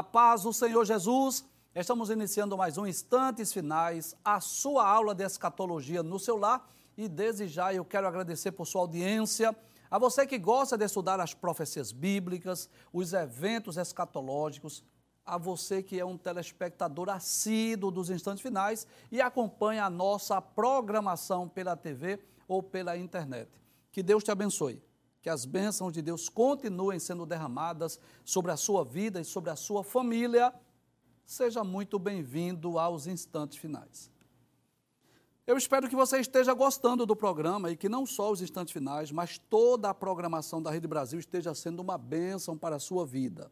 A paz do Senhor Jesus. Estamos iniciando mais um Instantes Finais, a sua aula de escatologia no seu lar. E desde já eu quero agradecer por sua audiência. A você que gosta de estudar as profecias bíblicas, os eventos escatológicos, a você que é um telespectador assíduo dos instantes finais e acompanha a nossa programação pela TV ou pela internet. Que Deus te abençoe que as bênçãos de Deus continuem sendo derramadas sobre a sua vida e sobre a sua família. Seja muito bem-vindo aos instantes finais. Eu espero que você esteja gostando do programa e que não só os instantes finais, mas toda a programação da Rede Brasil esteja sendo uma bênção para a sua vida.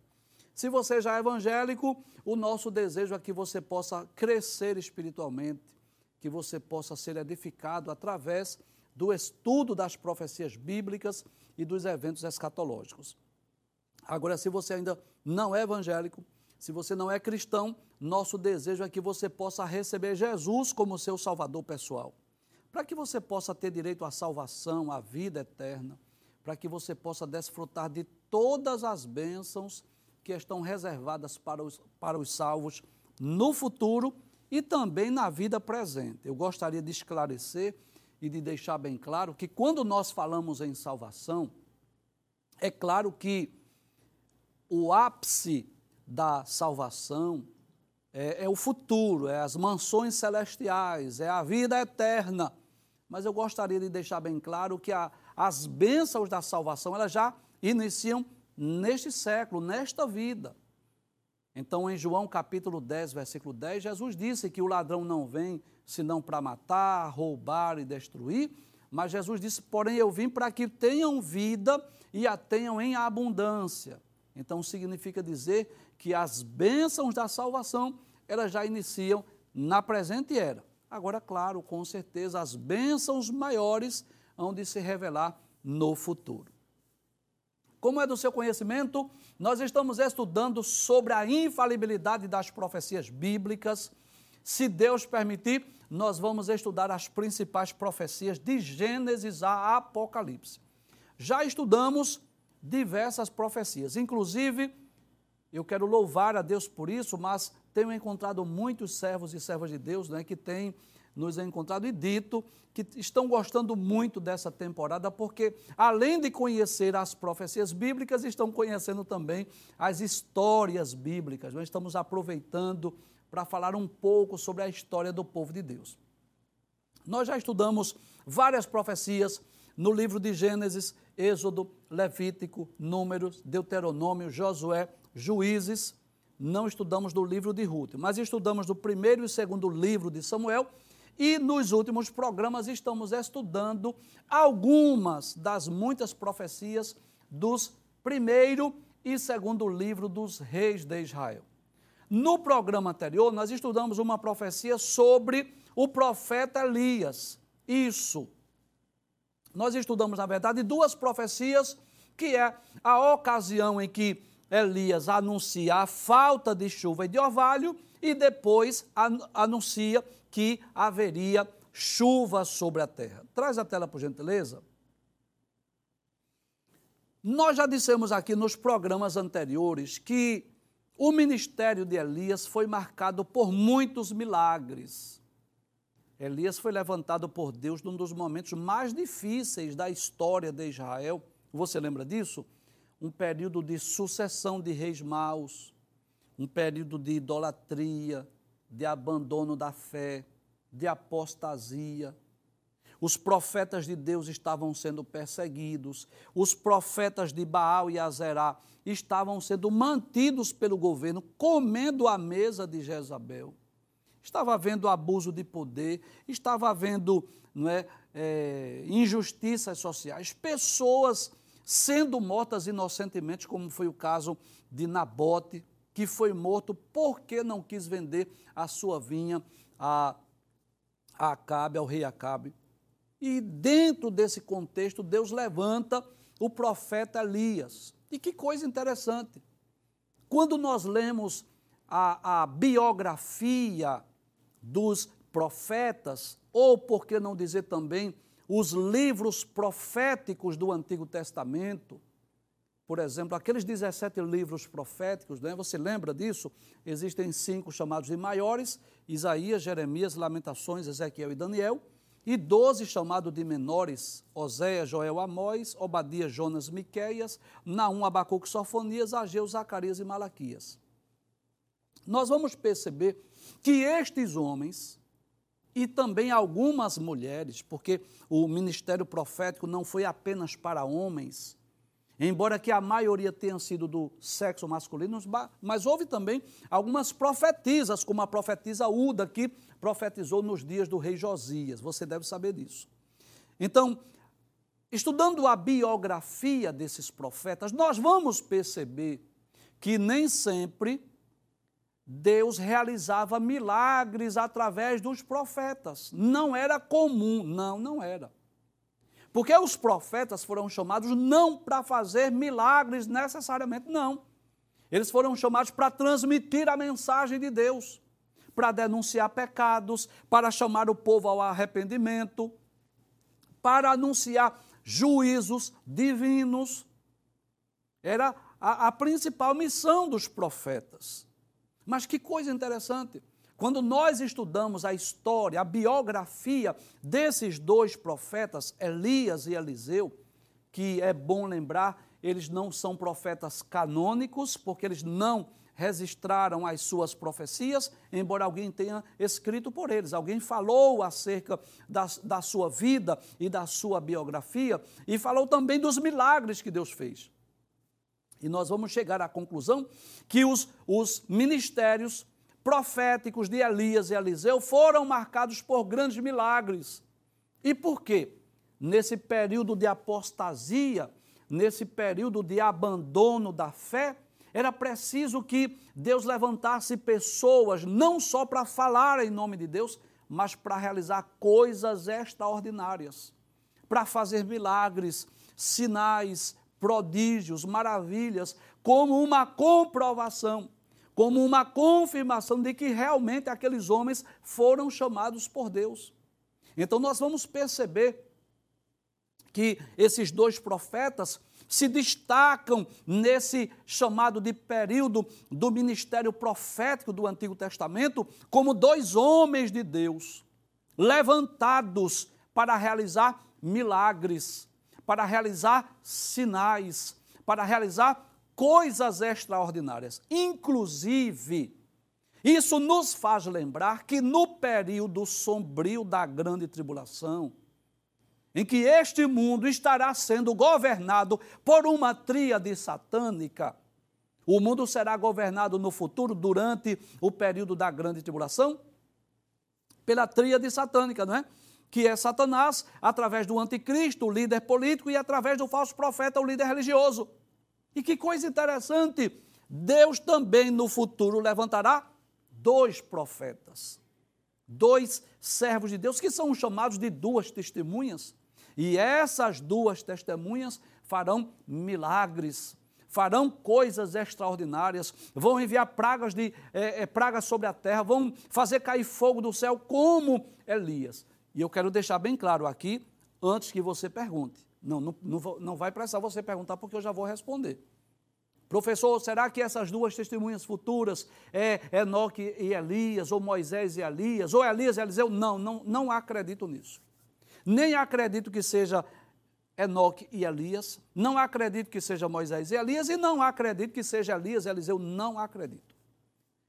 Se você já é evangélico, o nosso desejo é que você possa crescer espiritualmente, que você possa ser edificado através do estudo das profecias bíblicas e dos eventos escatológicos. Agora, se você ainda não é evangélico, se você não é cristão, nosso desejo é que você possa receber Jesus como seu salvador pessoal. Para que você possa ter direito à salvação, à vida eterna, para que você possa desfrutar de todas as bênçãos que estão reservadas para os, para os salvos no futuro e também na vida presente. Eu gostaria de esclarecer e de deixar bem claro que quando nós falamos em salvação, é claro que o ápice da salvação é, é, o futuro, é as mansões celestiais, é a vida eterna. Mas eu gostaria de deixar bem claro que a, as bênçãos da salvação elas já iniciam neste século, nesta vida. Então, em João capítulo 10, versículo 10, Jesus disse que o ladrão não vem senão para matar, roubar e destruir. Mas Jesus disse: Porém, eu vim para que tenham vida e a tenham em abundância. Então, significa dizer que as bênçãos da salvação elas já iniciam na presente era. Agora, claro, com certeza, as bênçãos maiores hão de se revelar no futuro. Como é do seu conhecimento, nós estamos estudando sobre a infalibilidade das profecias bíblicas. Se Deus permitir, nós vamos estudar as principais profecias de Gênesis a Apocalipse. Já estudamos diversas profecias, inclusive, eu quero louvar a Deus por isso, mas tenho encontrado muitos servos e servas de Deus né, que têm nos encontrado e dito que estão gostando muito dessa temporada, porque além de conhecer as profecias bíblicas, estão conhecendo também as histórias bíblicas. Nós estamos aproveitando para falar um pouco sobre a história do povo de Deus. Nós já estudamos várias profecias no livro de Gênesis, Êxodo, Levítico, Números, Deuteronômio, Josué, Juízes. Não estudamos do livro de Ruth, mas estudamos do primeiro e segundo livro de Samuel. E nos últimos programas estamos estudando algumas das muitas profecias dos primeiro e segundo livro dos reis de Israel. No programa anterior, nós estudamos uma profecia sobre o profeta Elias. Isso. Nós estudamos, na verdade, duas profecias, que é a ocasião em que Elias anuncia a falta de chuva e de orvalho e depois anuncia que haveria chuva sobre a terra. Traz a tela, por gentileza. Nós já dissemos aqui nos programas anteriores que o ministério de Elias foi marcado por muitos milagres. Elias foi levantado por Deus num dos momentos mais difíceis da história de Israel. Você lembra disso? Um período de sucessão de reis maus, um período de idolatria, de abandono da fé, de apostasia, os profetas de Deus estavam sendo perseguidos, os profetas de Baal e Azerá estavam sendo mantidos pelo governo, comendo à mesa de Jezabel. Estava havendo abuso de poder, estava havendo não é, é, injustiças sociais, pessoas sendo mortas inocentemente, como foi o caso de Nabote, que foi morto porque não quis vender a sua vinha a, a Acabe, ao rei Acabe. E dentro desse contexto, Deus levanta o profeta Elias. E que coisa interessante. Quando nós lemos a, a biografia dos profetas, ou por que não dizer também os livros proféticos do Antigo Testamento, por exemplo, aqueles 17 livros proféticos, né? você lembra disso? Existem cinco chamados de maiores: Isaías, Jeremias, Lamentações, Ezequiel e Daniel, e 12 chamados de menores: Oséias, Joel, Amós, Obadias, Jonas, Miqueias, Naum, Abacuque, Sofonias, Ageu, Zacarias e Malaquias. Nós vamos perceber que estes homens, e também algumas mulheres, porque o ministério profético não foi apenas para homens, embora que a maioria tenha sido do sexo masculino, mas houve também algumas profetisas, como a profetisa Uda, que profetizou nos dias do rei Josias. Você deve saber disso. Então, estudando a biografia desses profetas, nós vamos perceber que nem sempre Deus realizava milagres através dos profetas. Não era comum, não, não era. Porque os profetas foram chamados não para fazer milagres necessariamente, não. Eles foram chamados para transmitir a mensagem de Deus, para denunciar pecados, para chamar o povo ao arrependimento, para anunciar juízos divinos. Era a, a principal missão dos profetas. Mas que coisa interessante. Quando nós estudamos a história, a biografia desses dois profetas, Elias e Eliseu, que é bom lembrar, eles não são profetas canônicos, porque eles não registraram as suas profecias, embora alguém tenha escrito por eles. Alguém falou acerca da, da sua vida e da sua biografia, e falou também dos milagres que Deus fez. E nós vamos chegar à conclusão que os, os ministérios proféticos de Elias e Eliseu foram marcados por grandes milagres. E por quê? Nesse período de apostasia, nesse período de abandono da fé, era preciso que Deus levantasse pessoas não só para falar em nome de Deus, mas para realizar coisas extraordinárias, para fazer milagres, sinais, prodígios, maravilhas, como uma comprovação como uma confirmação de que realmente aqueles homens foram chamados por Deus. Então nós vamos perceber que esses dois profetas se destacam nesse chamado de período do ministério profético do Antigo Testamento como dois homens de Deus, levantados para realizar milagres, para realizar sinais, para realizar coisas extraordinárias. Inclusive, isso nos faz lembrar que no período sombrio da grande tribulação, em que este mundo estará sendo governado por uma tríade satânica, o mundo será governado no futuro, durante o período da grande tribulação, pela tríade satânica, não é? Que é Satanás, através do anticristo, o líder político, e através do falso profeta, o líder religioso. E que coisa interessante, Deus também no futuro levantará dois profetas, dois servos de Deus, que são chamados de duas testemunhas. E essas duas testemunhas farão milagres, farão coisas extraordinárias, vão enviar pragas, de, é, é, pragas sobre a terra, vão fazer cair fogo do céu, como Elias. E eu quero deixar bem claro aqui, antes que você pergunte. Não, não, não, não vai precisar você perguntar, porque eu já vou responder. Professor, será que essas duas testemunhas futuras é Enoque e Elias, ou Moisés e Elias, ou Elias e Eliseu? Não, não, não acredito nisso. Nem acredito que seja Enoque e Elias, não acredito que seja Moisés e Elias, e não acredito que seja Elias e Eliseu, não acredito.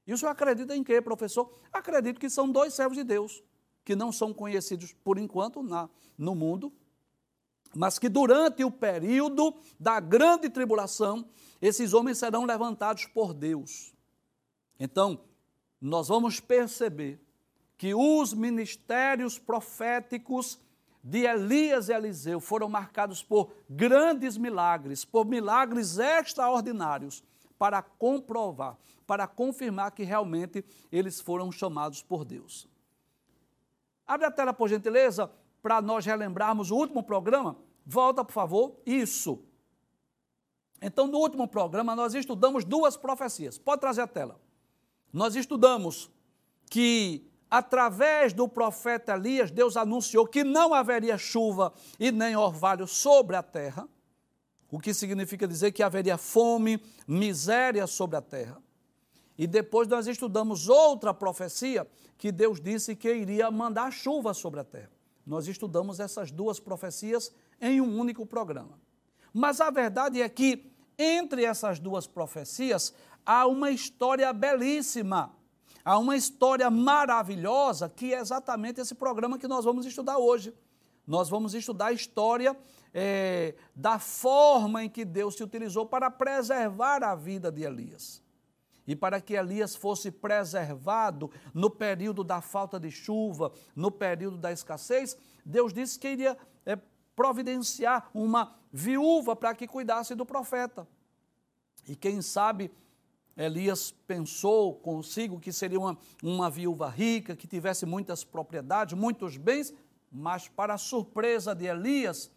E o senhor acredita em quê, professor? Acredito que são dois servos de Deus, que não são conhecidos por enquanto na, no mundo, mas que durante o período da grande tribulação, esses homens serão levantados por Deus. Então, nós vamos perceber que os ministérios proféticos de Elias e Eliseu foram marcados por grandes milagres, por milagres extraordinários, para comprovar, para confirmar que realmente eles foram chamados por Deus. Abre a tela, por gentileza, para nós relembrarmos o último programa. Volta, por favor. Isso. Então, no último programa, nós estudamos duas profecias. Pode trazer a tela. Nós estudamos que, através do profeta Elias, Deus anunciou que não haveria chuva e nem orvalho sobre a terra. o que significa dizer que haveria fome, miséria sobre a terra. E depois nós estudamos outra profecia que Deus disse que iria mandar chuva sobre a terra. Nós estudamos essas duas profecias em um único programa. Mas a verdade é que entre essas duas profecias há uma história belíssima, há uma história maravilhosa que é exatamente esse programa que nós vamos estudar hoje. Nós vamos estudar a história é, da forma em que Deus se utilizou para preservar a vida de Elias. E para que Elias fosse preservado no período da falta de chuva, no período da escassez, Deus disse que iria é, providenciar uma viúva para que cuidasse do profeta. E quem sabe Elias pensou consigo que seria uma, uma viúva rica, que tivesse muitas propriedades, muitos bens, mas para surpresa de Elias,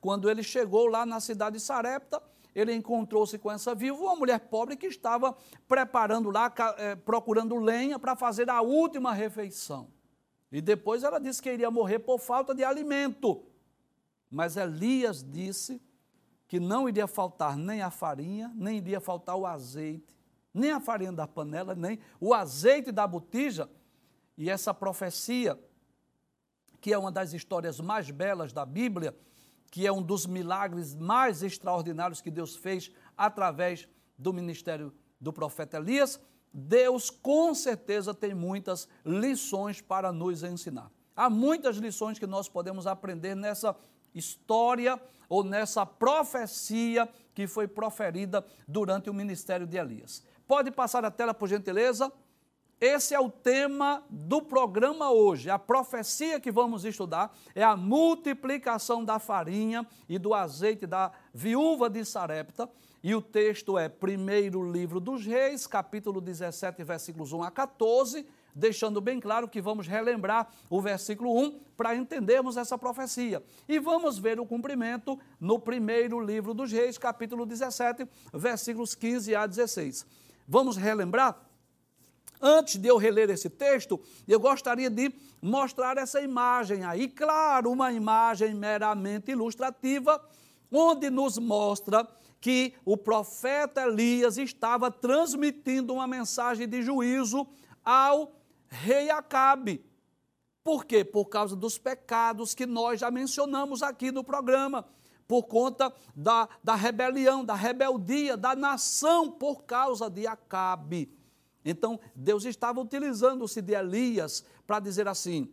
quando ele chegou lá na cidade de Sarepta, ele encontrou-se com essa viúva, uma mulher pobre que estava preparando lá, é, procurando lenha para fazer a última refeição. E depois ela disse que iria morrer por falta de alimento. Mas Elias disse que não iria faltar nem a farinha, nem iria faltar o azeite, nem a farinha da panela, nem o azeite da botija. E essa profecia, que é uma das histórias mais belas da Bíblia, que é um dos milagres mais extraordinários que Deus fez através do ministério do profeta Elias, Deus com certeza tem muitas lições para nos ensinar. Há muitas lições que nós podemos aprender nessa história ou nessa profecia que foi proferida durante o ministério de Elias. Pode passar a tela, por gentileza? Esse é o tema do programa hoje. A profecia que vamos estudar é a multiplicação da farinha e do azeite da viúva de Sarepta. E o texto é primeiro livro dos Reis, capítulo 17, versículos 1 a 14, deixando bem claro que vamos relembrar o versículo 1 para entendermos essa profecia. E vamos ver o cumprimento no primeiro livro dos Reis, capítulo 17, versículos 15 a 16. Vamos relembrar? Antes de eu reler esse texto, eu gostaria de mostrar essa imagem aí, claro, uma imagem meramente ilustrativa, onde nos mostra que o profeta Elias estava transmitindo uma mensagem de juízo ao rei Acabe. Por quê? Por causa dos pecados que nós já mencionamos aqui no programa, por conta da, da rebelião, da rebeldia da nação por causa de Acabe. Então, Deus estava utilizando-se de Elias para dizer assim: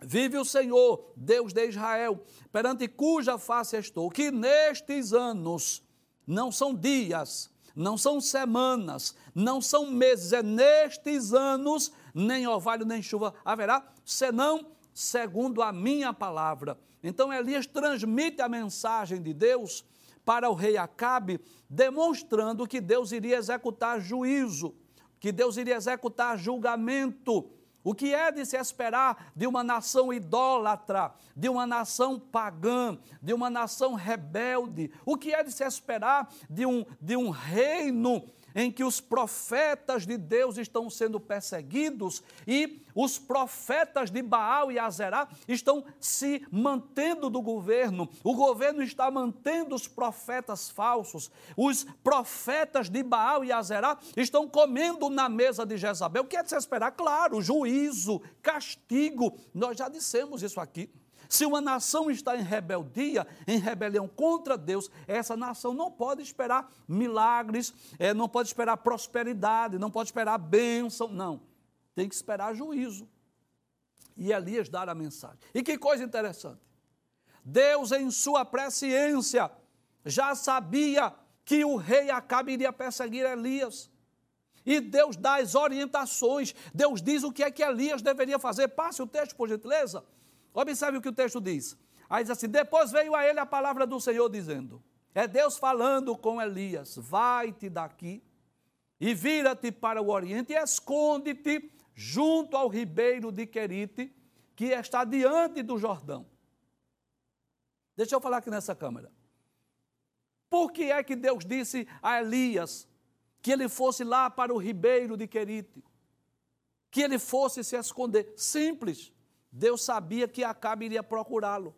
Vive o Senhor, Deus de Israel, perante cuja face estou, que nestes anos não são dias, não são semanas, não são meses, é nestes anos, nem orvalho nem chuva haverá, senão segundo a minha palavra. Então Elias transmite a mensagem de Deus para o rei Acabe, demonstrando que Deus iria executar juízo que Deus iria executar julgamento. O que é de se esperar de uma nação idólatra, de uma nação pagã, de uma nação rebelde? O que é de se esperar de um, de um reino em que os profetas de Deus estão sendo perseguidos e os profetas de Baal e Azerá estão se mantendo do governo. O governo está mantendo os profetas falsos. Os profetas de Baal e Azerá estão comendo na mesa de Jezabel. O que é de se esperar? Claro, juízo, castigo. Nós já dissemos isso aqui. Se uma nação está em rebeldia, em rebelião contra Deus, essa nação não pode esperar milagres, é, não pode esperar prosperidade, não pode esperar bênção, não. Tem que esperar juízo. E Elias dar a mensagem. E que coisa interessante. Deus, em sua presciência, já sabia que o rei Acabe iria perseguir Elias. E Deus dá as orientações, Deus diz o que é que Elias deveria fazer. Passe o texto, por gentileza. Observe o que o texto diz. Aí diz assim: Depois veio a ele a palavra do Senhor dizendo: É Deus falando com Elias: Vai-te daqui e vira-te para o oriente e esconde-te junto ao ribeiro de Querite, que está diante do Jordão. Deixa eu falar aqui nessa câmera. Por que é que Deus disse a Elias que ele fosse lá para o ribeiro de Querite? Que ele fosse se esconder? Simples. Deus sabia que Acabe iria procurá-lo.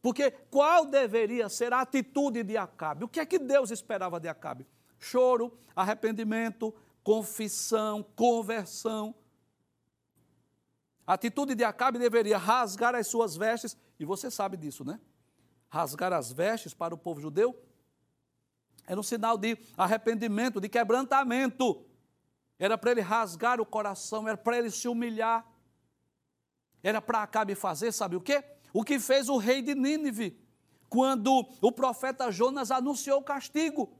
Porque qual deveria ser a atitude de Acabe? O que é que Deus esperava de Acabe? Choro, arrependimento, confissão, conversão. A atitude de Acabe deveria rasgar as suas vestes, e você sabe disso, né? Rasgar as vestes para o povo judeu era um sinal de arrependimento, de quebrantamento. Era para ele rasgar o coração, era para ele se humilhar. Era para Acabe fazer, sabe o quê? O que fez o rei de Nínive, quando o profeta Jonas anunciou o castigo.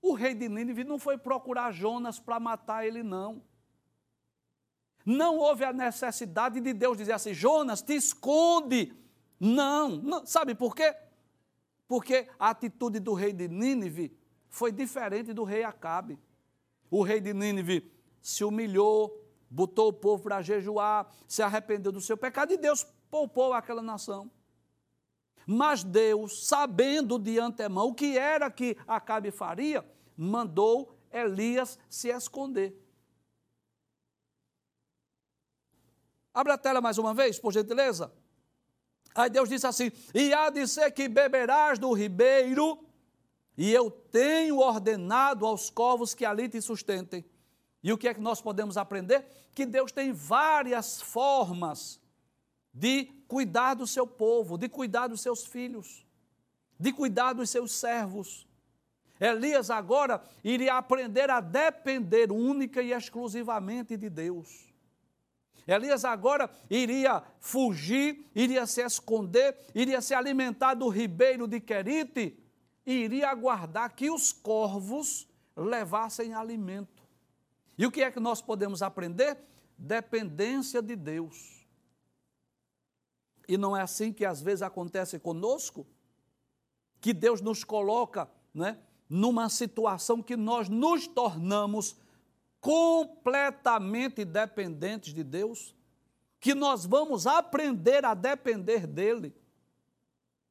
O rei de Nínive não foi procurar Jonas para matar ele, não. Não houve a necessidade de Deus dizer assim: Jonas, te esconde. Não, não. Sabe por quê? Porque a atitude do rei de Nínive foi diferente do rei Acabe. O rei de Nínive se humilhou, botou o povo para jejuar, se arrependeu do seu pecado e Deus poupou aquela nação. Mas Deus, sabendo de antemão o que era que Acabe faria, mandou Elias se esconder. Abre a tela mais uma vez, por gentileza. Aí Deus disse assim: E há de ser que beberás do ribeiro, e eu tenho ordenado aos corvos que ali te sustentem. E o que é que nós podemos aprender? Que Deus tem várias formas de cuidar do seu povo, de cuidar dos seus filhos, de cuidar dos seus servos. Elias agora iria aprender a depender única e exclusivamente de Deus. Elias agora iria fugir, iria se esconder, iria se alimentar do ribeiro de Querite e iria aguardar que os corvos levassem alimento. E o que é que nós podemos aprender? Dependência de Deus. E não é assim que às vezes acontece conosco? Que Deus nos coloca né, numa situação que nós nos tornamos completamente dependentes de Deus, que nós vamos aprender a depender dEle.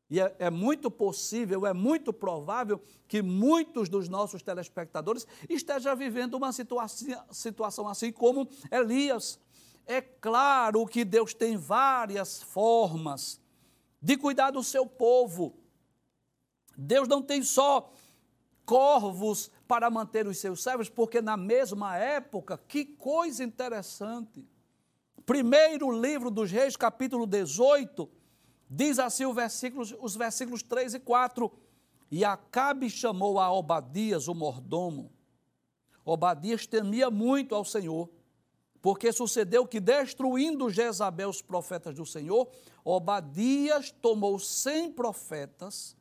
E é, é, muito possível, é muito provável que muitos dos nossos telespectadores estejam vivendo uma situação, situação assim como Elias. É claro que Deus tem várias formas de cuidar do seu povo. Deus não tem só corvos para manter os seus servos, porque na mesma época, que coisa interessante. Primeiro livro dos Reis, capítulo 18, Diz assim versículos, os versículos 3 e 4. E Acabe chamou a Obadias, o mordomo. Obadias temia muito ao Senhor, porque sucedeu que, destruindo Jezabel os profetas do Senhor, Obadias tomou cem profetas,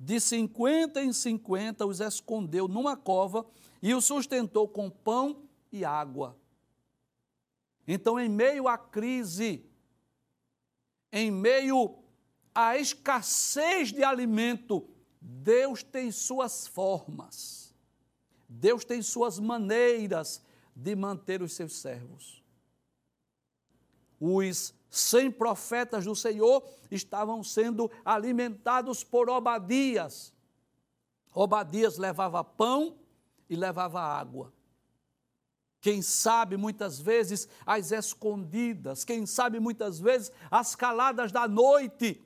de cinquenta em cinquenta os escondeu numa cova e os sustentou com pão e água. Então, em meio à crise, em meio a escassez de alimento, Deus tem suas formas, Deus tem suas maneiras de manter os seus servos. Os cem profetas do Senhor estavam sendo alimentados por Obadias. Obadias levava pão e levava água. Quem sabe muitas vezes as escondidas, quem sabe muitas vezes as caladas da noite,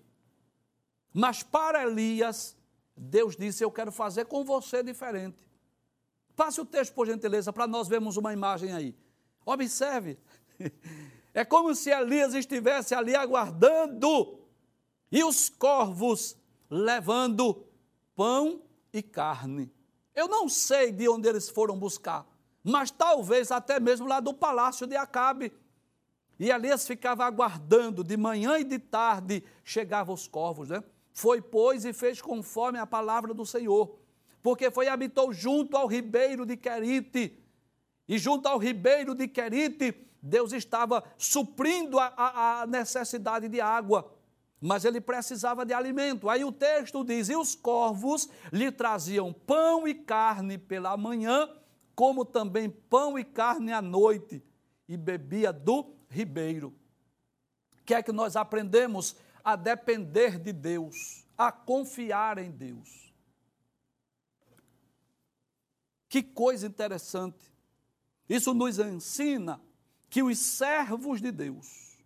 mas para Elias, Deus disse: Eu quero fazer com você diferente. Passe o texto, por gentileza, para nós vermos uma imagem aí. Observe. É como se Elias estivesse ali aguardando e os corvos levando pão e carne. Eu não sei de onde eles foram buscar, mas talvez até mesmo lá do palácio de Acabe. E Elias ficava aguardando, de manhã e de tarde chegavam os corvos, né? Foi, pois, e fez conforme a palavra do Senhor, porque foi e habitou junto ao ribeiro de Querite. E junto ao ribeiro de Querite, Deus estava suprindo a, a, a necessidade de água mas ele precisava de alimento. Aí o texto diz: E os corvos lhe traziam pão e carne pela manhã, como também pão e carne à noite, e bebia do ribeiro. O que é que nós aprendemos a depender de Deus, a confiar em Deus. Que coisa interessante. Isso nos ensina que os servos de Deus,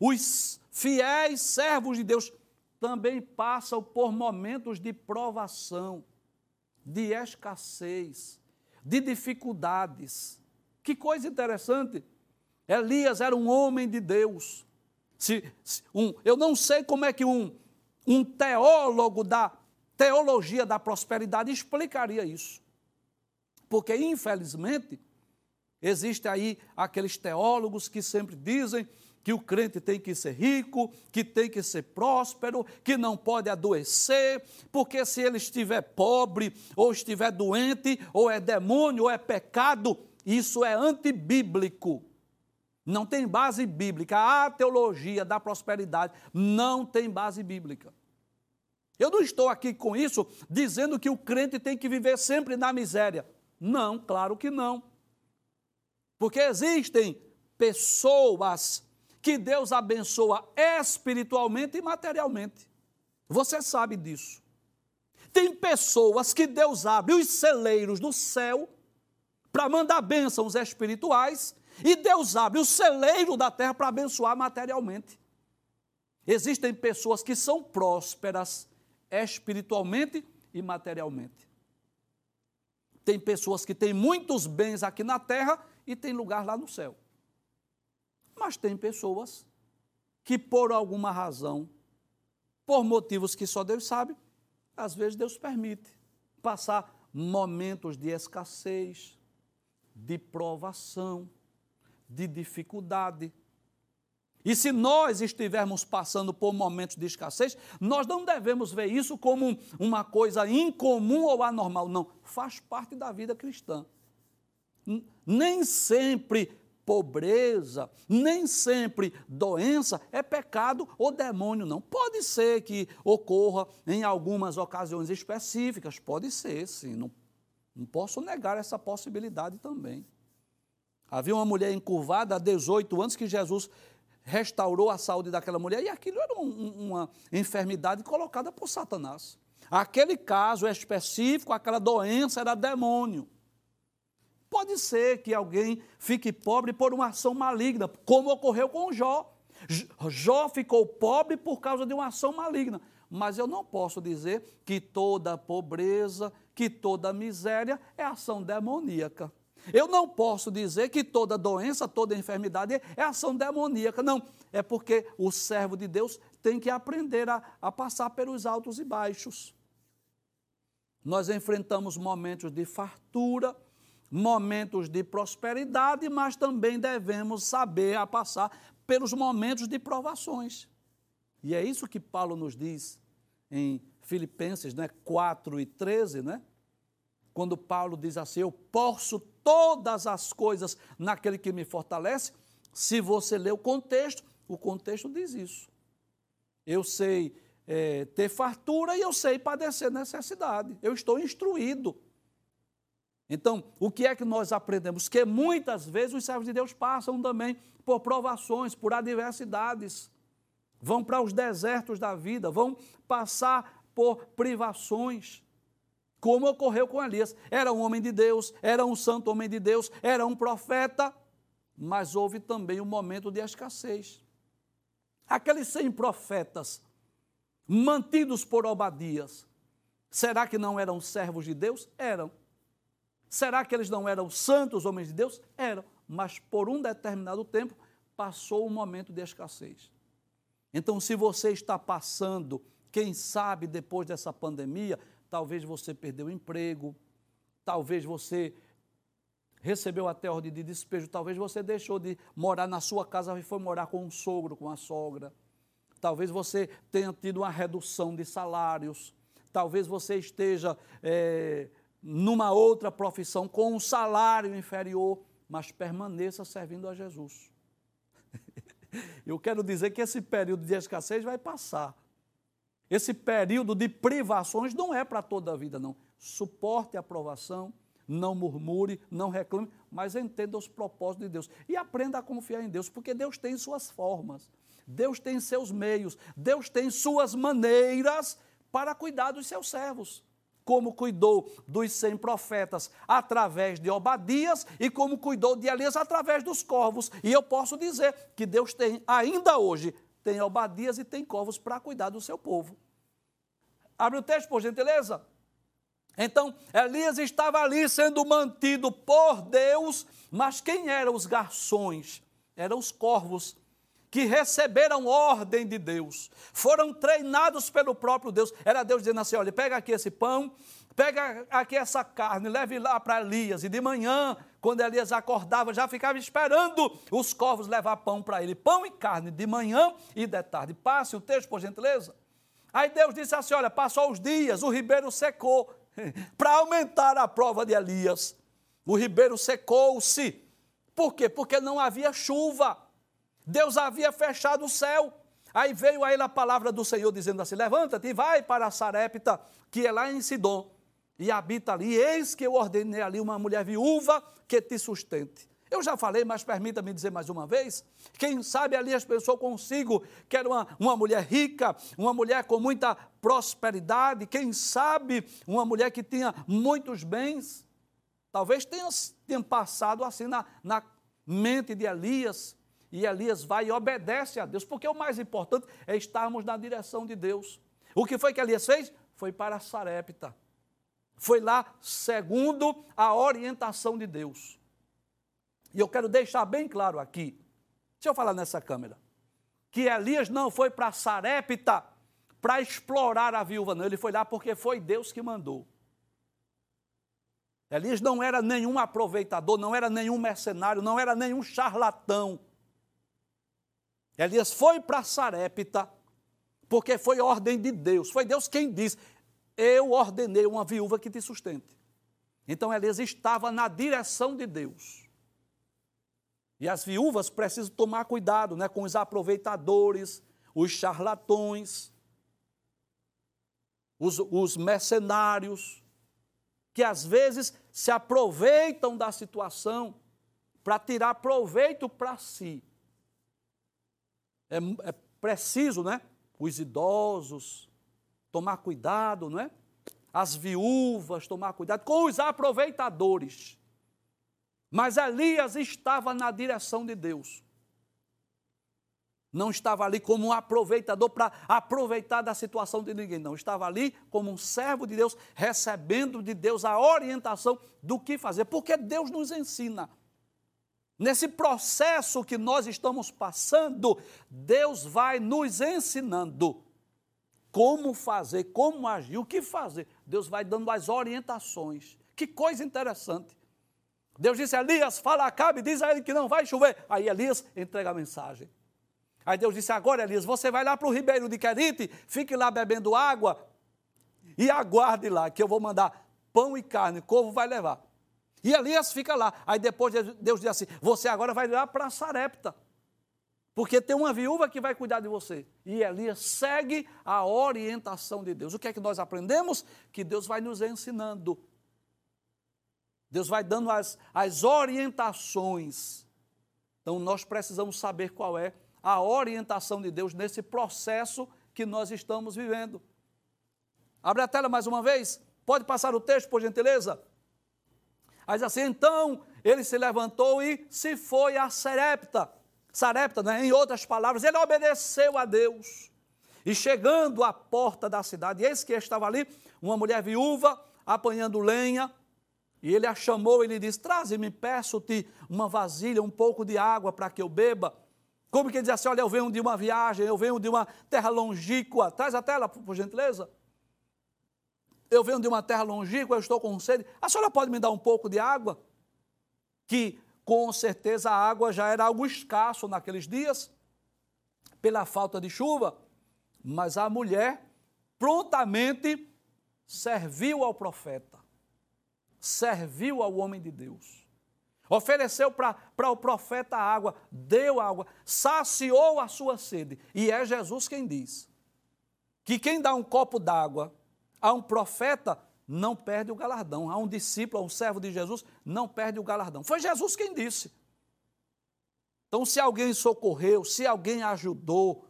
os fiéis servos de Deus também passam por momentos de provação, de escassez, de dificuldades. Que coisa interessante. Elias era um homem de Deus. Se, se, um, eu não sei como é que um, um teólogo da teologia da prosperidade explicaria isso. Porque, infelizmente, existem aí aqueles teólogos que sempre dizem que o crente tem que ser rico, que tem que ser próspero, que não pode adoecer, porque se ele estiver pobre, ou estiver doente, ou é demônio, ou é pecado, isso é antibíblico. Não tem base bíblica. A teologia da prosperidade não tem base bíblica. Eu não estou aqui com isso dizendo que o crente tem que viver sempre na miséria. Não, claro que não. Porque existem pessoas que Deus abençoa espiritualmente e materialmente. Você sabe disso. Tem pessoas que Deus abre os celeiros do céu para mandar bênçãos espirituais e Deus abre o celeiro da terra para abençoar materialmente. Existem pessoas que são prósperas espiritualmente e materialmente. Tem pessoas que têm muitos bens aqui na terra e tem lugar lá no céu. Mas tem pessoas que, por alguma razão, por motivos que só Deus sabe, às vezes Deus permite passar momentos de escassez, de provação, de dificuldade, e se nós estivermos passando por momentos de escassez, nós não devemos ver isso como uma coisa incomum ou anormal, não. Faz parte da vida cristã. Nem sempre pobreza, nem sempre doença é pecado ou demônio, não. Pode ser que ocorra em algumas ocasiões específicas, pode ser, sim. Não, não posso negar essa possibilidade também. Havia uma mulher encurvada há 18 anos que Jesus restaurou a saúde daquela mulher, e aquilo era um, uma enfermidade colocada por Satanás. Aquele caso específico, aquela doença era demônio. Pode ser que alguém fique pobre por uma ação maligna, como ocorreu com Jó. Jó ficou pobre por causa de uma ação maligna. Mas eu não posso dizer que toda pobreza, que toda miséria é ação demoníaca. Eu não posso dizer que toda doença, toda enfermidade é ação demoníaca. Não, é porque o servo de Deus tem que aprender a, a passar pelos altos e baixos. Nós enfrentamos momentos de fartura, momentos de prosperidade, mas também devemos saber a passar pelos momentos de provações. E é isso que Paulo nos diz em Filipenses né, 4 e 13, né? quando Paulo diz assim: Eu posso todas as coisas naquele que me fortalece. Se você ler o contexto, o contexto diz isso. Eu sei é, ter fartura e eu sei padecer necessidade. Eu estou instruído. Então, o que é que nós aprendemos? Que muitas vezes os servos de Deus passam também por provações, por adversidades, vão para os desertos da vida, vão passar por privações como ocorreu com Elias. Era um homem de Deus, era um santo homem de Deus, era um profeta, mas houve também um momento de escassez. Aqueles cem profetas, mantidos por Obadias, será que não eram servos de Deus? Eram. Será que eles não eram santos homens de Deus? Eram. Mas por um determinado tempo passou um momento de escassez. Então, se você está passando, quem sabe depois dessa pandemia, talvez você perdeu o emprego, talvez você recebeu até ordem de despejo, talvez você deixou de morar na sua casa e foi morar com um sogro, com a sogra. Talvez você tenha tido uma redução de salários. Talvez você esteja é, numa outra profissão com um salário inferior, mas permaneça servindo a Jesus. Eu quero dizer que esse período de escassez vai passar. Esse período de privações não é para toda a vida, não. Suporte a aprovação, não murmure, não reclame, mas entenda os propósitos de Deus. E aprenda a confiar em Deus, porque Deus tem suas formas, Deus tem seus meios, Deus tem suas maneiras para cuidar dos seus servos. como cuidou dos cem profetas através de Obadias e como cuidou de Elias através dos corvos. E eu posso dizer que Deus tem, ainda hoje, tem Obadias e tem corvos para cuidar do seu povo. Abre o texto, por gentileza. Então, Elias estava ali sendo mantido por Deus, mas quem eram os garçons? Eram os corvos que receberam ordem de Deus, foram treinados pelo próprio Deus. Era Deus dizendo assim: olha, pega aqui esse pão, pega aqui essa carne, leve lá para Elias. E de manhã, quando Elias acordava, já ficava esperando os corvos levar pão para ele. Pão e carne, de manhã e de tarde. Passe o texto, por gentileza. Aí Deus disse assim: olha, passou os dias, o ribeiro secou. para aumentar a prova de Elias. O ribeiro secou-se. Por quê? Porque não havia chuva. Deus havia fechado o céu. Aí veio a ele a palavra do Senhor dizendo assim: Levanta-te e vai para Sarepta, que é lá em Sidom, e habita ali. Eis que eu ordenei ali uma mulher viúva que te sustente. Eu já falei, mas permita-me dizer mais uma vez. Quem sabe ali as pessoas consigo, que era uma, uma mulher rica, uma mulher com muita prosperidade, quem sabe uma mulher que tinha muitos bens. Talvez tenha, tenha passado assim na, na mente de Elias. E Elias vai e obedece a Deus, porque o mais importante é estarmos na direção de Deus. O que foi que Elias fez? Foi para Sarepta. Foi lá segundo a orientação de Deus. E eu quero deixar bem claro aqui, deixa eu falar nessa câmera, que Elias não foi para Sarepta para explorar a viúva, não. Ele foi lá porque foi Deus que mandou. Elias não era nenhum aproveitador, não era nenhum mercenário, não era nenhum charlatão. Elias foi para Sarepta porque foi ordem de Deus. Foi Deus quem disse: Eu ordenei uma viúva que te sustente. Então Elias estava na direção de Deus. E as viúvas precisam tomar cuidado né, com os aproveitadores, os charlatões, os, os mercenários, que às vezes se aproveitam da situação para tirar proveito para si. É, é, preciso, né? Os idosos tomar cuidado, não é? As viúvas tomar cuidado com os aproveitadores. Mas Elias estava na direção de Deus. Não estava ali como um aproveitador para aproveitar da situação de ninguém, não. Estava ali como um servo de Deus, recebendo de Deus a orientação do que fazer, porque Deus nos ensina. Nesse processo que nós estamos passando, Deus vai nos ensinando como fazer, como agir, o que fazer. Deus vai dando as orientações. Que coisa interessante. Deus disse a Elias: fala a Cabe, diz a ele que não vai chover. Aí Elias entrega a mensagem. Aí Deus disse: agora, Elias, você vai lá para o ribeiro de Querite, fique lá bebendo água e aguarde lá, que eu vou mandar pão e carne, corvo vai levar. E Elias fica lá. Aí depois Deus diz assim: você agora vai lá para Sarepta, porque tem uma viúva que vai cuidar de você. E Elias segue a orientação de Deus. O que é que nós aprendemos? Que Deus vai nos ensinando Deus vai dando as, as orientações. Então, nós precisamos saber qual é a orientação de Deus nesse processo que nós estamos vivendo. Abre a tela mais uma vez. Pode passar o texto, por gentileza? Aí assim: então ele se levantou e se foi a Sarepta. Sarepta, né? em outras palavras, ele obedeceu a Deus. E chegando à porta da cidade, eis que estava ali uma mulher viúva apanhando lenha e ele a chamou e lhe disse: Traze-me, peço-te uma vasilha, um pouco de água para que eu beba. Como que ele diz assim: Olha, eu venho de uma viagem, eu venho de uma terra longínqua. Traz a tela, por gentileza. Eu venho de uma terra longínqua, eu estou com sede. A senhora pode me dar um pouco de água? Que com certeza a água já era algo escasso naqueles dias, pela falta de chuva. Mas a mulher prontamente serviu ao profeta serviu ao homem de Deus. Ofereceu para o profeta água, deu água, saciou a sua sede. E é Jesus quem diz que quem dá um copo d'água a um profeta não perde o galardão. A um discípulo, a um servo de Jesus, não perde o galardão. Foi Jesus quem disse. Então, se alguém socorreu, se alguém ajudou,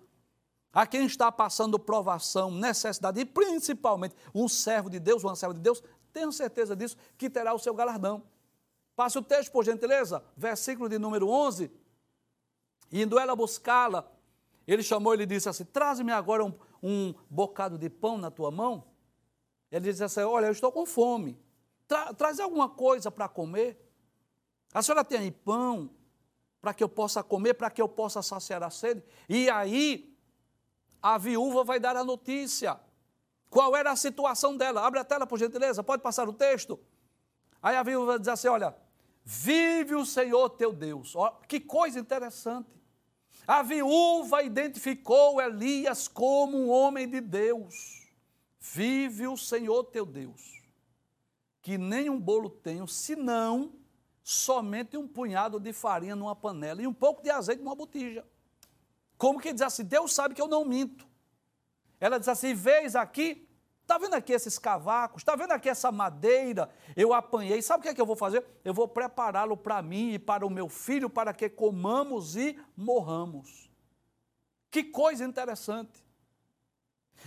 a quem está passando provação, necessidade, e principalmente um servo de Deus, uma serva de Deus, tenho certeza disso, que terá o seu galardão. Passe o texto, por gentileza, versículo de número 11. Indo ela buscá-la, ele chamou e lhe disse assim: Traze-me agora um, um, bocado de pão na tua mão. Ele disse assim: Olha, eu estou com fome. Tra traz alguma coisa para comer. A senhora tem aí pão para que eu possa comer, para que eu possa saciar a sede? E aí, a viúva vai dar a notícia. Qual era a situação dela? Abre a tela, por gentileza, pode passar o texto. Aí a viúva diz assim: Olha, vive o Senhor teu Deus. Que coisa interessante. A viúva identificou Elias como um homem de Deus. Vive o Senhor teu Deus, que nem um bolo tenho, senão somente um punhado de farinha numa panela e um pouco de azeite numa botija. Como que diz assim, Deus sabe que eu não minto. Ela diz assim: Vês aqui, está vendo aqui esses cavacos, está vendo aqui essa madeira? Eu apanhei. Sabe o que é que eu vou fazer? Eu vou prepará-lo para mim e para o meu filho, para que comamos e morramos. Que coisa interessante.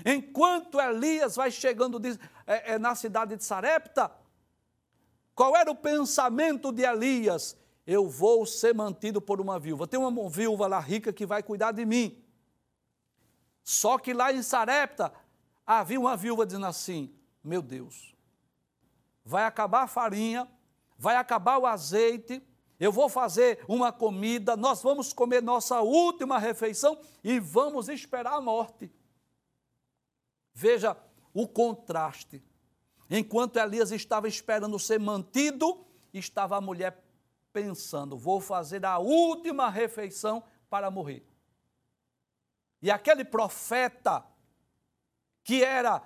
Enquanto Elias vai chegando de, é, é, na cidade de Sarepta, qual era o pensamento de Elias? Eu vou ser mantido por uma viúva. Tem uma viúva lá rica que vai cuidar de mim. Só que lá em Sarepta havia uma viúva dizendo assim: Meu Deus, vai acabar a farinha, vai acabar o azeite, eu vou fazer uma comida, nós vamos comer nossa última refeição e vamos esperar a morte. Veja o contraste. Enquanto Elias estava esperando ser mantido, estava a mulher pensando: vou fazer a última refeição para morrer. E aquele profeta, que era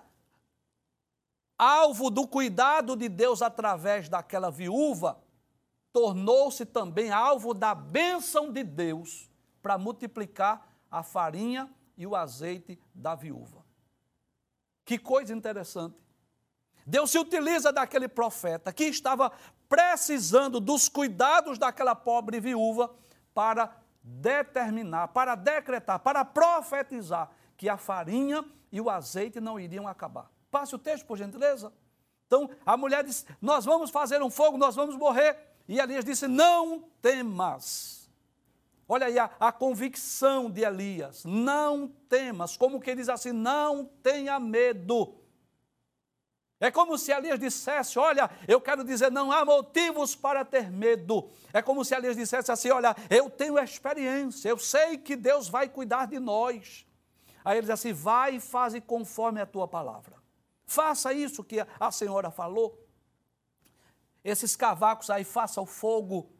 alvo do cuidado de Deus através daquela viúva, tornou-se também alvo da bênção de Deus para multiplicar a farinha e o azeite da viúva. Que coisa interessante. Deus se utiliza daquele profeta que estava precisando dos cuidados daquela pobre viúva para determinar, para decretar, para profetizar que a farinha e o azeite não iriam acabar. Passe o texto, por gentileza. Então a mulher disse: Nós vamos fazer um fogo, nós vamos morrer. E Elias disse: Não temas. Olha aí a, a convicção de Elias: Não temas. Como que diz assim: Não tenha medo. É como se Elias dissesse: Olha, eu quero dizer, não há motivos para ter medo. É como se Elias dissesse assim: Olha, eu tenho experiência, eu sei que Deus vai cuidar de nós. Aí ele diz assim: Vai e faze conforme a tua palavra. Faça isso que a senhora falou. Esses cavacos aí, faça o fogo.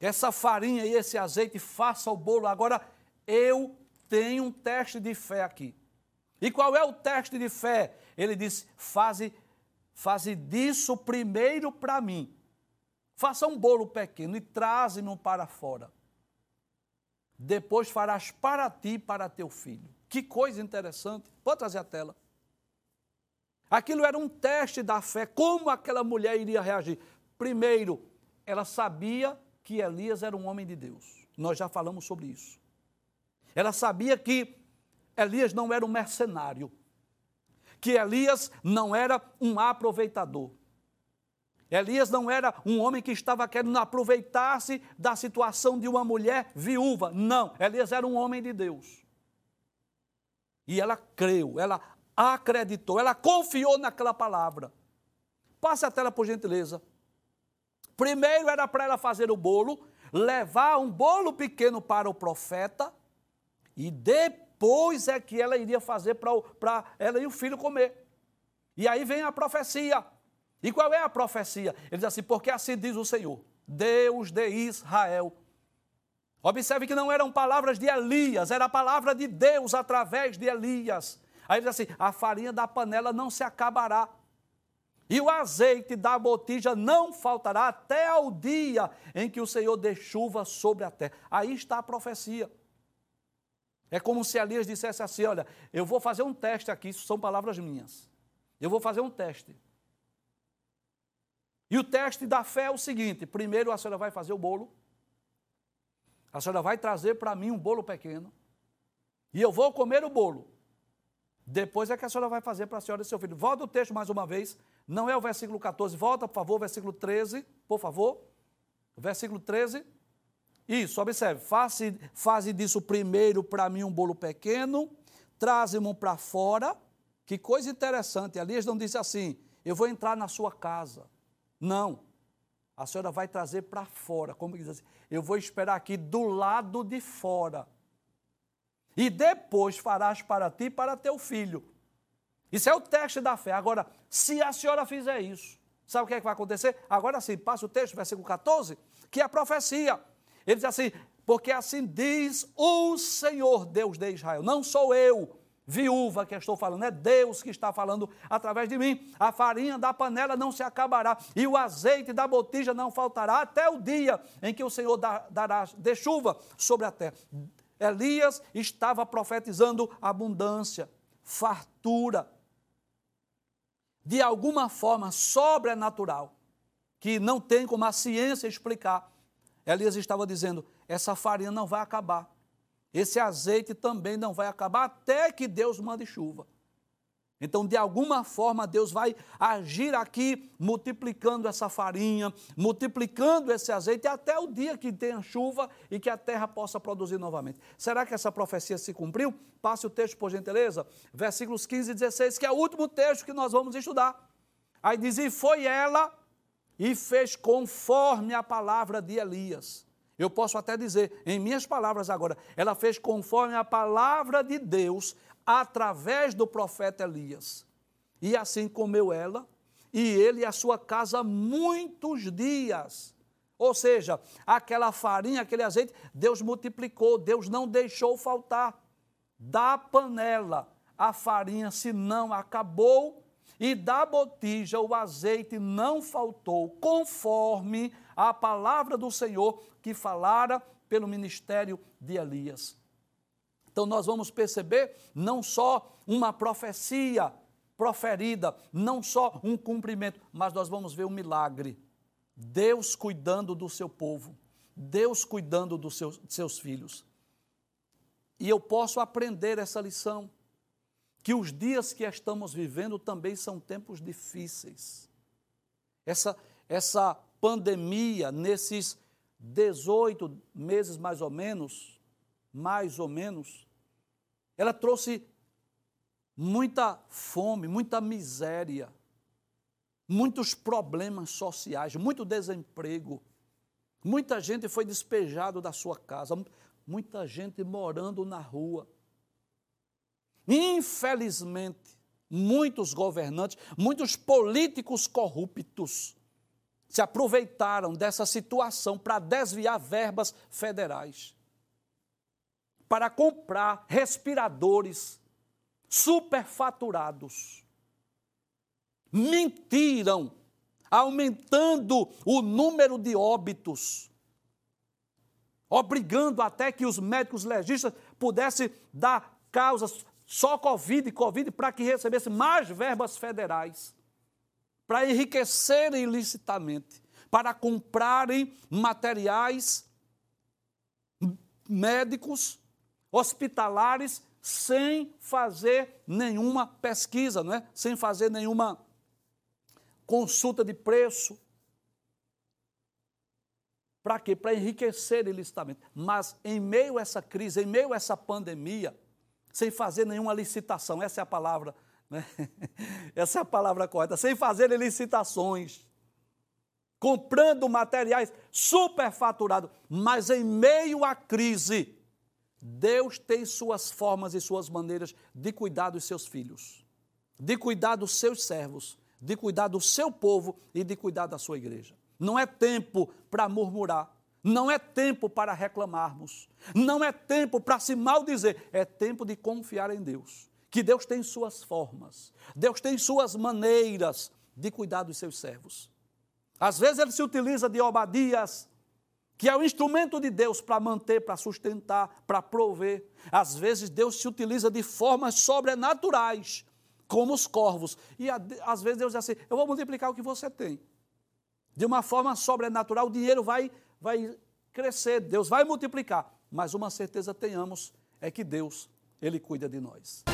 Essa farinha e esse azeite, faça o bolo. Agora, eu tenho um teste de fé aqui. E qual é o teste de fé? Ele disse: faze Faze disso primeiro para mim. Faça um bolo pequeno e traze-no para fora. Depois farás para ti e para teu filho. Que coisa interessante. Pode trazer a tela. Aquilo era um teste da fé, como aquela mulher iria reagir. Primeiro, ela sabia que Elias era um homem de Deus. Nós já falamos sobre isso. Ela sabia que Elias não era um mercenário que Elias não era um aproveitador. Elias não era um homem que estava querendo aproveitar-se da situação de uma mulher viúva. Não, Elias era um homem de Deus. E ela creu, ela acreditou, ela confiou naquela palavra. Passe a tela, por gentileza. Primeiro era para ela fazer o bolo, levar um bolo pequeno para o profeta, e depois é que ela iria fazer para ela e o filho comer. E aí vem a profecia. E qual é a profecia? Ele diz assim: porque assim diz o Senhor, Deus de Israel. Observe que não eram palavras de Elias, era a palavra de Deus através de Elias. Aí ele diz assim: a farinha da panela não se acabará, e o azeite da botija não faltará até ao dia em que o Senhor dê chuva sobre a terra. Aí está a profecia. É como se Elias dissesse assim: Olha, eu vou fazer um teste aqui, isso são palavras minhas. Eu vou fazer um teste. E o teste da fé é o seguinte: primeiro a senhora vai fazer o bolo, a senhora vai trazer para mim um bolo pequeno, e eu vou comer o bolo. Depois é que a senhora vai fazer para a senhora e seu filho. Volta o texto mais uma vez. Não é o versículo 14. Volta, por favor, versículo 13, por favor. Versículo 13. Isso, observe. Faze, faze disso primeiro para mim um bolo pequeno, traze-me para fora. Que coisa interessante. Elias não disse assim: eu vou entrar na sua casa. Não. A senhora vai trazer para fora. Como diz assim? Eu vou esperar aqui do lado de fora. E depois farás para ti e para teu filho. Isso é o teste da fé. Agora, se a senhora fizer isso, sabe o que, é que vai acontecer? Agora sim, passa o texto, versículo 14, que é a profecia. Ele diz assim: porque assim diz o Senhor Deus de Israel, não sou eu, viúva que estou falando, é Deus que está falando através de mim. A farinha da panela não se acabará e o azeite da botija não faltará até o dia em que o Senhor dará de chuva sobre a terra. Elias estava profetizando abundância, fartura, de alguma forma sobrenatural, que não tem como a ciência explicar. Elias estava dizendo: essa farinha não vai acabar. Esse azeite também não vai acabar até que Deus mande chuva. Então, de alguma forma, Deus vai agir aqui, multiplicando essa farinha, multiplicando esse azeite, até o dia que tenha chuva e que a terra possa produzir novamente. Será que essa profecia se cumpriu? Passe o texto, por gentileza, versículos 15 e 16, que é o último texto que nós vamos estudar. Aí diz: E foi ela e fez conforme a palavra de Elias. Eu posso até dizer, em minhas palavras agora, ela fez conforme a palavra de Deus através do profeta Elias. E assim comeu ela e ele e a sua casa muitos dias. Ou seja, aquela farinha, aquele azeite, Deus multiplicou, Deus não deixou faltar. Da panela a farinha se não acabou e da botija o azeite não faltou, conforme a palavra do Senhor que falara pelo ministério de Elias. Então nós vamos perceber não só uma profecia proferida, não só um cumprimento, mas nós vamos ver um milagre. Deus cuidando do seu povo, Deus cuidando dos seus, seus filhos. E eu posso aprender essa lição, que os dias que estamos vivendo também são tempos difíceis. Essa, essa pandemia, nesses 18 meses mais ou menos, mais ou menos, ela trouxe muita fome, muita miséria, muitos problemas sociais, muito desemprego. Muita gente foi despejado da sua casa, muita gente morando na rua. Infelizmente, muitos governantes, muitos políticos corruptos se aproveitaram dessa situação para desviar verbas federais para comprar respiradores superfaturados. Mentiram, aumentando o número de óbitos, obrigando até que os médicos legistas pudessem dar causas só Covid e Covid para que recebesse mais verbas federais, para enriquecerem ilicitamente, para comprarem materiais médicos hospitalares sem fazer nenhuma pesquisa, não é? sem fazer nenhuma consulta de preço. Para quê? Para enriquecer ilicitamente. Mas em meio a essa crise, em meio a essa pandemia, sem fazer nenhuma licitação, essa é a palavra, né? essa é a palavra correta, sem fazer licitações, comprando materiais superfaturados, mas em meio à crise, Deus tem suas formas e suas maneiras de cuidar dos seus filhos, de cuidar dos seus servos, de cuidar do seu povo e de cuidar da sua igreja. Não é tempo para murmurar, não é tempo para reclamarmos, não é tempo para se maldizer, é tempo de confiar em Deus. Que Deus tem suas formas, Deus tem suas maneiras de cuidar dos seus servos. Às vezes ele se utiliza de Obadias, que é o instrumento de Deus para manter, para sustentar, para prover. Às vezes Deus se utiliza de formas sobrenaturais, como os corvos. E às vezes Deus diz assim: eu vou multiplicar o que você tem. De uma forma sobrenatural, o dinheiro vai, vai crescer, Deus vai multiplicar. Mas uma certeza tenhamos é que Deus, Ele cuida de nós.